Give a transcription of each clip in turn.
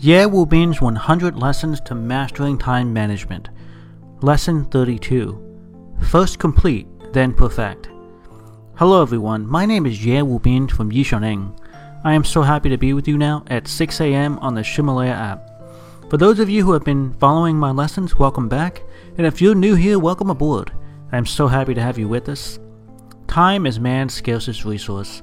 Ye Wu Bin's 100 Lessons to Mastering Time Management. Lesson 32. First complete, then perfect. Hello everyone, my name is Ye Wu Bin from Yishaneng. I am so happy to be with you now at 6 a.m. on the Ximalaya app. For those of you who have been following my lessons, welcome back, and if you're new here, welcome aboard. I am so happy to have you with us. Time is man's scarcest resource.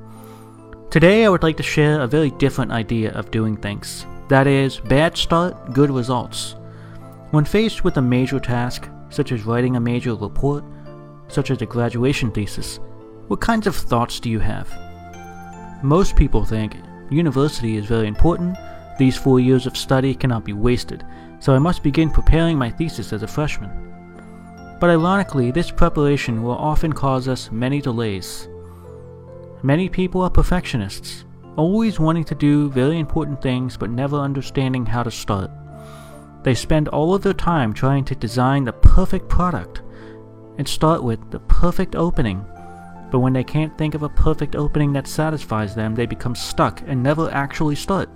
Today I would like to share a very different idea of doing things. That is, bad start, good results. When faced with a major task, such as writing a major report, such as a graduation thesis, what kinds of thoughts do you have? Most people think university is very important, these four years of study cannot be wasted, so I must begin preparing my thesis as a freshman. But ironically, this preparation will often cause us many delays. Many people are perfectionists, always wanting to do very important things but never understanding how to start. They spend all of their time trying to design the perfect product and start with the perfect opening. But when they can't think of a perfect opening that satisfies them, they become stuck and never actually start.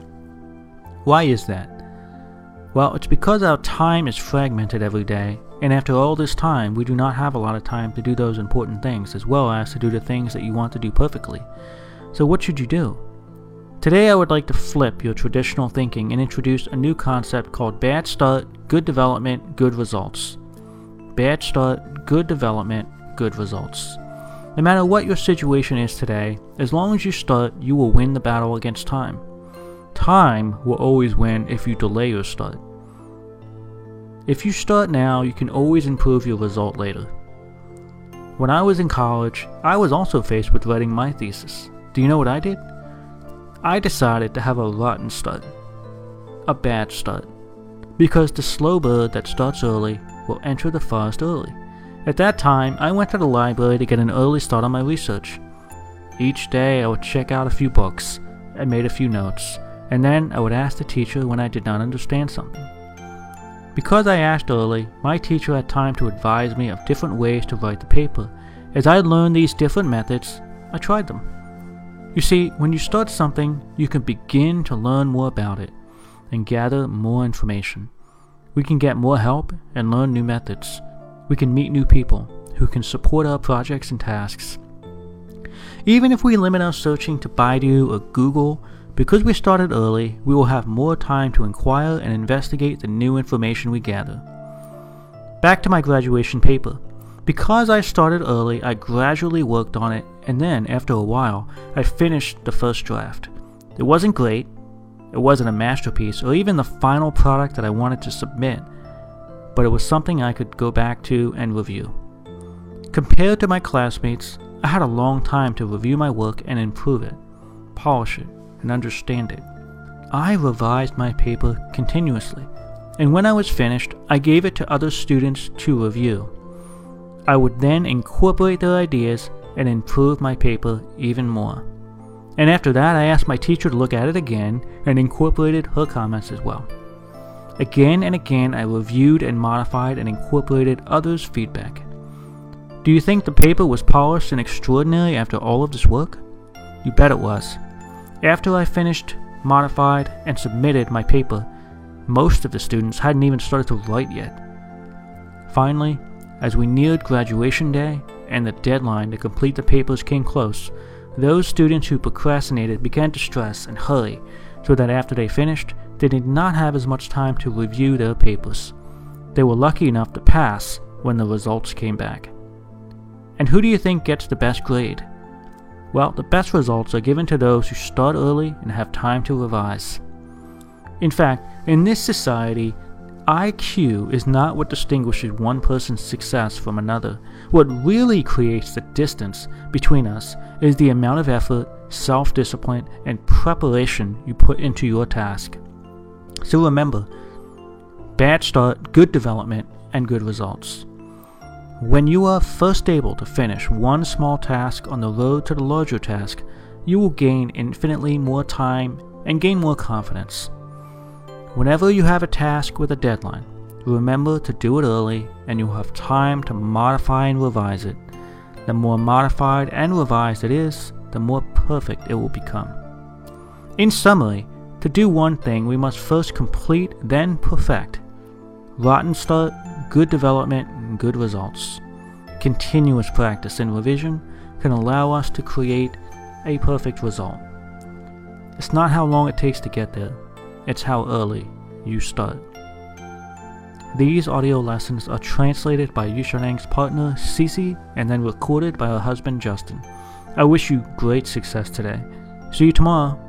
Why is that? Well, it's because our time is fragmented every day, and after all this time, we do not have a lot of time to do those important things, as well as to do the things that you want to do perfectly. So, what should you do? Today, I would like to flip your traditional thinking and introduce a new concept called bad start, good development, good results. Bad start, good development, good results. No matter what your situation is today, as long as you start, you will win the battle against time. Time will always win if you delay your start. If you start now, you can always improve your result later. When I was in college, I was also faced with writing my thesis. Do you know what I did? I decided to have a rotten start. A bad start. Because the slow bird that starts early will enter the forest early. At that time, I went to the library to get an early start on my research. Each day, I would check out a few books and made a few notes and then I would ask the teacher when I did not understand something. Because I asked early, my teacher had time to advise me of different ways to write the paper. As I learned these different methods, I tried them. You see, when you start something, you can begin to learn more about it and gather more information. We can get more help and learn new methods. We can meet new people who can support our projects and tasks. Even if we limit our searching to Baidu or Google, because we started early, we will have more time to inquire and investigate the new information we gather. Back to my graduation paper. Because I started early, I gradually worked on it, and then, after a while, I finished the first draft. It wasn't great, it wasn't a masterpiece, or even the final product that I wanted to submit, but it was something I could go back to and review. Compared to my classmates, I had a long time to review my work and improve it, polish it, and understand it. I revised my paper continuously, and when I was finished, I gave it to other students to review. I would then incorporate their ideas and improve my paper even more. And after that, I asked my teacher to look at it again and incorporated her comments as well. Again and again, I reviewed and modified and incorporated others' feedback. Do you think the paper was polished and extraordinary after all of this work? You bet it was. After I finished, modified, and submitted my paper, most of the students hadn't even started to write yet. Finally, as we neared graduation day and the deadline to complete the papers came close, those students who procrastinated began to stress and hurry so that after they finished, they did not have as much time to review their papers. They were lucky enough to pass when the results came back. And who do you think gets the best grade? Well, the best results are given to those who start early and have time to revise. In fact, in this society, IQ is not what distinguishes one person's success from another. What really creates the distance between us is the amount of effort, self discipline, and preparation you put into your task. So remember bad start, good development, and good results. When you are first able to finish one small task on the road to the larger task, you will gain infinitely more time and gain more confidence. Whenever you have a task with a deadline, remember to do it early and you'll have time to modify and revise it. The more modified and revised it is, the more perfect it will become. In summary, to do one thing, we must first complete, then perfect. Rotten start, good development, good results. Continuous practice and revision can allow us to create a perfect result. It's not how long it takes to get there, it's how early you start. These audio lessons are translated by Yushanang's partner Cece and then recorded by her husband Justin. I wish you great success today. See you tomorrow.